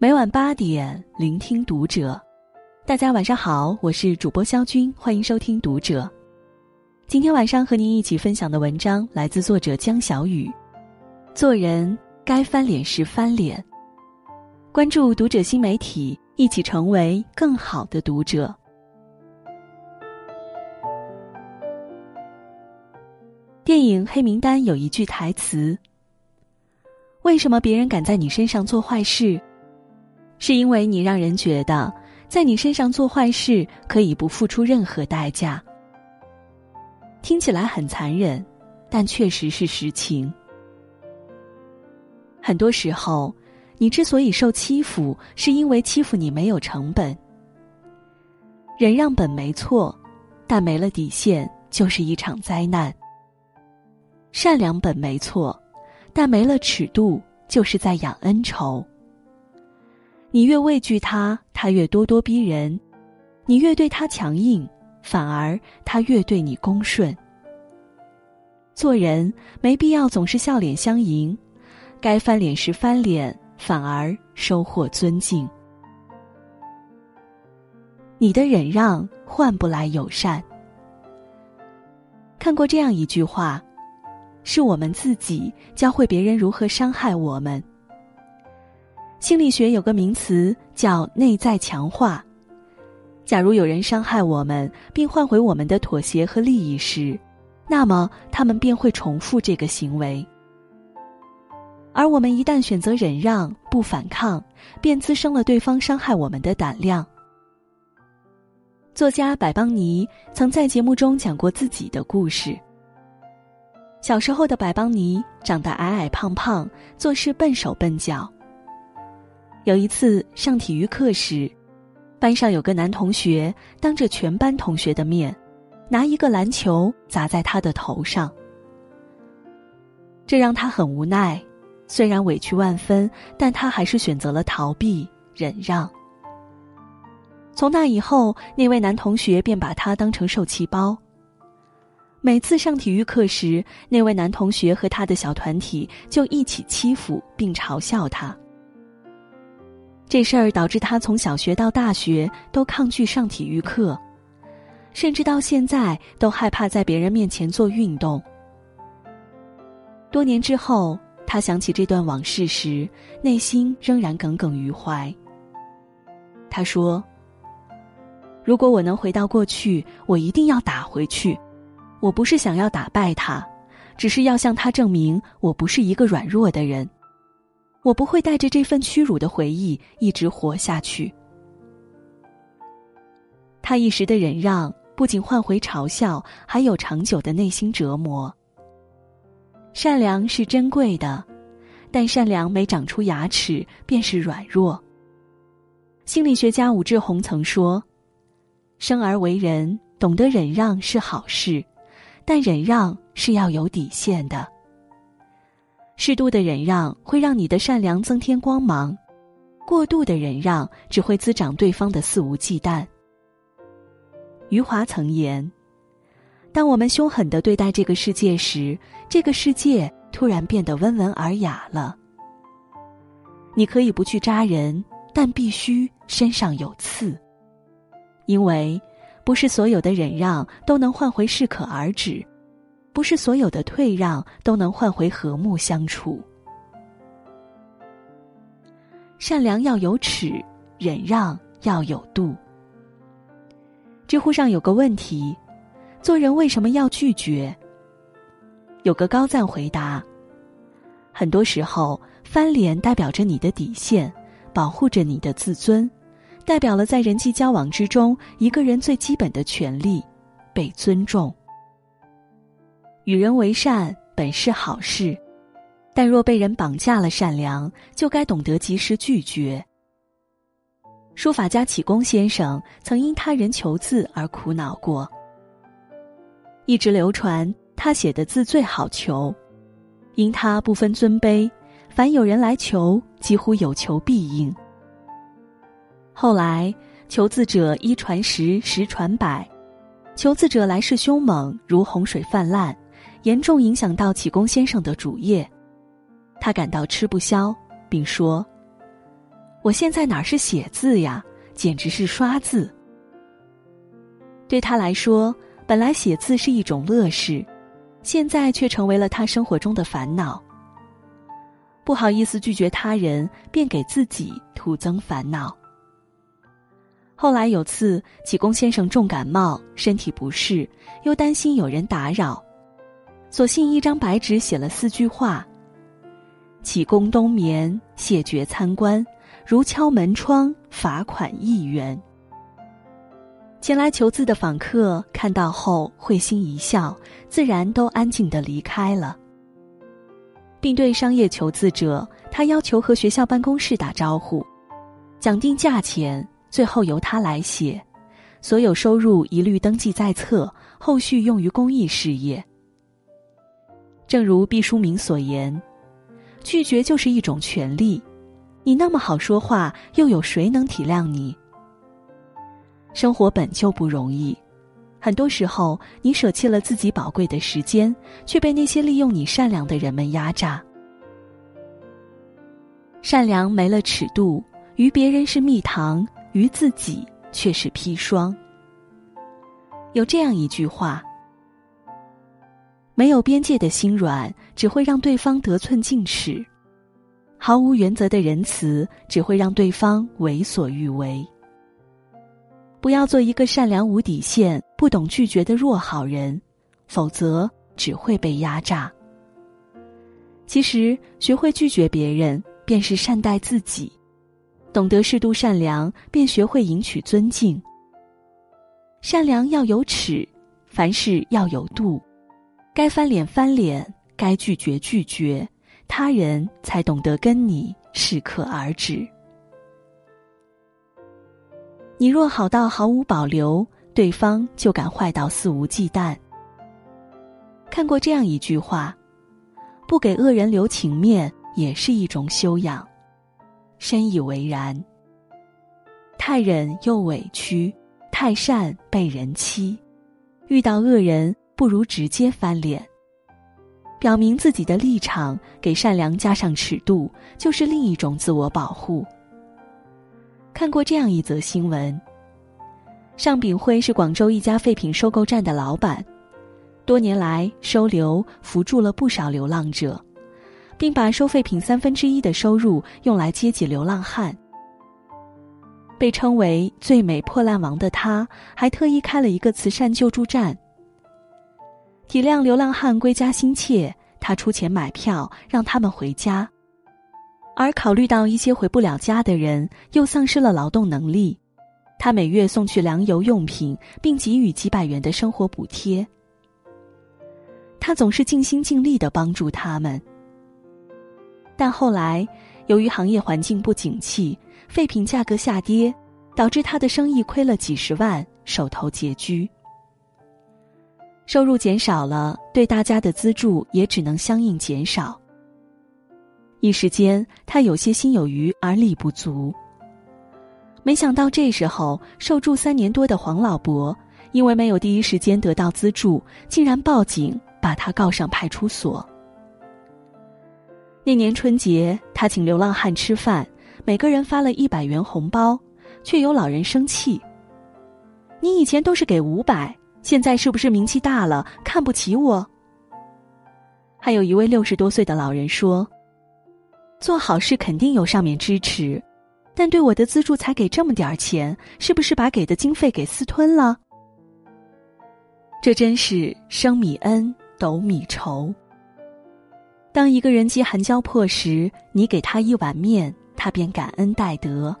每晚八点，聆听读者。大家晚上好，我是主播肖军，欢迎收听读者。今天晚上和您一起分享的文章来自作者江小雨。做人该翻脸时翻脸。关注读者新媒体，一起成为更好的读者。电影《黑名单》有一句台词：“为什么别人敢在你身上做坏事？是因为你让人觉得在你身上做坏事可以不付出任何代价。”听起来很残忍，但确实是实情。很多时候，你之所以受欺负，是因为欺负你没有成本。忍让本没错，但没了底线就是一场灾难。善良本没错，但没了尺度就是在养恩仇。你越畏惧他，他越咄咄逼人；你越对他强硬，反而他越对你恭顺。做人没必要总是笑脸相迎，该翻脸时翻脸，反而收获尊敬。你的忍让换不来友善。看过这样一句话。是我们自己教会别人如何伤害我们。心理学有个名词叫内在强化。假如有人伤害我们，并换回我们的妥协和利益时，那么他们便会重复这个行为。而我们一旦选择忍让不反抗，便滋生了对方伤害我们的胆量。作家百邦尼曾在节目中讲过自己的故事。小时候的百邦尼长得矮矮胖胖，做事笨手笨脚。有一次上体育课时，班上有个男同学当着全班同学的面，拿一个篮球砸在他的头上。这让他很无奈，虽然委屈万分，但他还是选择了逃避忍让。从那以后，那位男同学便把他当成受气包。每次上体育课时，那位男同学和他的小团体就一起欺负并嘲笑他。这事儿导致他从小学到大学都抗拒上体育课，甚至到现在都害怕在别人面前做运动。多年之后，他想起这段往事时，内心仍然耿耿于怀。他说：“如果我能回到过去，我一定要打回去。”我不是想要打败他，只是要向他证明我不是一个软弱的人。我不会带着这份屈辱的回忆一直活下去。他一时的忍让，不仅换回嘲笑，还有长久的内心折磨。善良是珍贵的，但善良没长出牙齿便是软弱。心理学家武志红曾说：“生而为人，懂得忍让是好事。”但忍让是要有底线的。适度的忍让会让你的善良增添光芒，过度的忍让只会滋长对方的肆无忌惮。余华曾言：“当我们凶狠的对待这个世界时，这个世界突然变得温文尔雅了。”你可以不去扎人，但必须身上有刺，因为。不是所有的忍让都能换回适可而止，不是所有的退让都能换回和睦相处。善良要有尺，忍让要有度。知乎上有个问题：做人为什么要拒绝？有个高赞回答：很多时候，翻脸代表着你的底线，保护着你的自尊。代表了在人际交往之中，一个人最基本的权利——被尊重。与人为善本是好事，但若被人绑架了善良，就该懂得及时拒绝。书法家启功先生曾因他人求字而苦恼过，一直流传他写的字最好求，因他不分尊卑，凡有人来求，几乎有求必应。后来，求字者一传十，十传百，求字者来势凶猛，如洪水泛滥，严重影响到启功先生的主业。他感到吃不消，并说：“我现在哪是写字呀，简直是刷字。对他来说，本来写字是一种乐事，现在却成为了他生活中的烦恼。不好意思拒绝他人，便给自己徒增烦恼。后来有次，启功先生重感冒，身体不适，又担心有人打扰，索性一张白纸写了四句话：“启功冬眠，谢绝参观，如敲门窗，罚款一元。”前来求字的访客看到后会心一笑，自然都安静的离开了，并对商业求字者，他要求和学校办公室打招呼，讲定价钱，最后由他来写，所有收入一律登记在册，后续用于公益事业。正如毕淑敏所言，拒绝就是一种权利，你那么好说话，又有谁能体谅你？生活本就不容易，很多时候你舍弃了自己宝贵的时间，却被那些利用你善良的人们压榨。善良没了尺度，于别人是蜜糖，于自己却是砒霜。有这样一句话：没有边界的心软，只会让对方得寸进尺；毫无原则的仁慈，只会让对方为所欲为。不要做一个善良无底线、不懂拒绝的弱好人，否则只会被压榨。其实，学会拒绝别人，便是善待自己；懂得适度善良，便学会赢取尊敬。善良要有尺，凡事要有度，该翻脸翻脸，该拒绝拒绝，他人才懂得跟你适可而止。你若好到毫无保留，对方就敢坏到肆无忌惮。看过这样一句话：“不给恶人留情面，也是一种修养。”深以为然。太忍又委屈，太善被人欺，遇到恶人不如直接翻脸。表明自己的立场，给善良加上尺度，就是另一种自我保护。看过这样一则新闻。尚炳辉是广州一家废品收购站的老板，多年来收留扶助了不少流浪者，并把收废品三分之一的收入用来接济流浪汉。被称为“最美破烂王”的他，还特意开了一个慈善救助站。体谅流浪汉归家心切，他出钱买票让他们回家。而考虑到一些回不了家的人又丧失了劳动能力，他每月送去粮油用品，并给予几百元的生活补贴。他总是尽心尽力的帮助他们。但后来，由于行业环境不景气，废品价格下跌，导致他的生意亏了几十万，手头拮据。收入减少了，对大家的资助也只能相应减少。一时间，他有些心有余而力不足。没想到这时候，受助三年多的黄老伯，因为没有第一时间得到资助，竟然报警把他告上派出所。那年春节，他请流浪汉吃饭，每个人发了一百元红包，却有老人生气：“你以前都是给五百，现在是不是名气大了，看不起我？”还有一位六十多岁的老人说。做好事肯定有上面支持，但对我的资助才给这么点儿钱，是不是把给的经费给私吞了？这真是生米恩，斗米仇。当一个人饥寒交迫时，你给他一碗面，他便感恩戴德；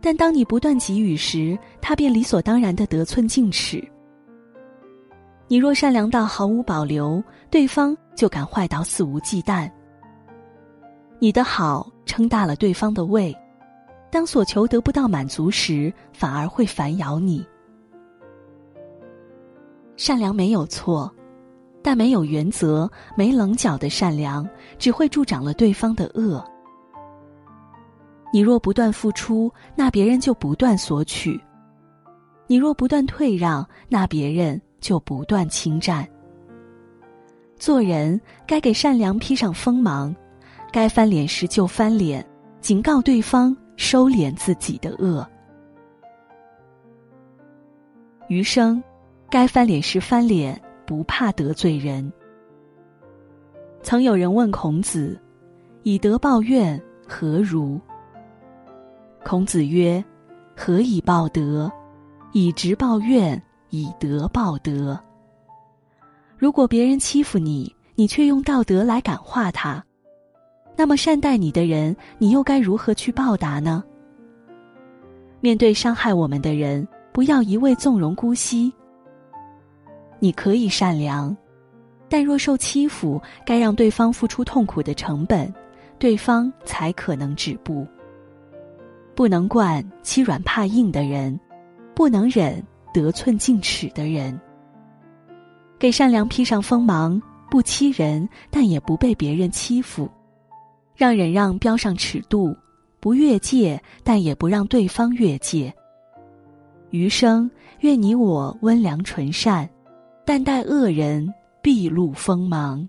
但当你不断给予时，他便理所当然的得寸进尺。你若善良到毫无保留，对方就敢坏到肆无忌惮。你的好撑大了对方的胃，当所求得不到满足时，反而会反咬你。善良没有错，但没有原则、没棱角的善良，只会助长了对方的恶。你若不断付出，那别人就不断索取；你若不断退让，那别人就不断侵占。做人该给善良披上锋芒。该翻脸时就翻脸，警告对方收敛自己的恶。余生，该翻脸时翻脸，不怕得罪人。曾有人问孔子：“以德报怨，何如？”孔子曰：“何以报德？以直报怨，以德报德。”如果别人欺负你，你却用道德来感化他，那么善待你的人，你又该如何去报答呢？面对伤害我们的人。不要一味纵容姑息。你可以善良，但若受欺负，该让对方付出痛苦的成本，对方才可能止步。不能惯欺软怕硬的人，不能忍得寸进尺的人。给善良披上锋芒，不欺人，但也不被别人欺负，让忍让标上尺度，不越界，但也不让对方越界。余生，愿你我温良纯善，但待恶人，必露锋芒。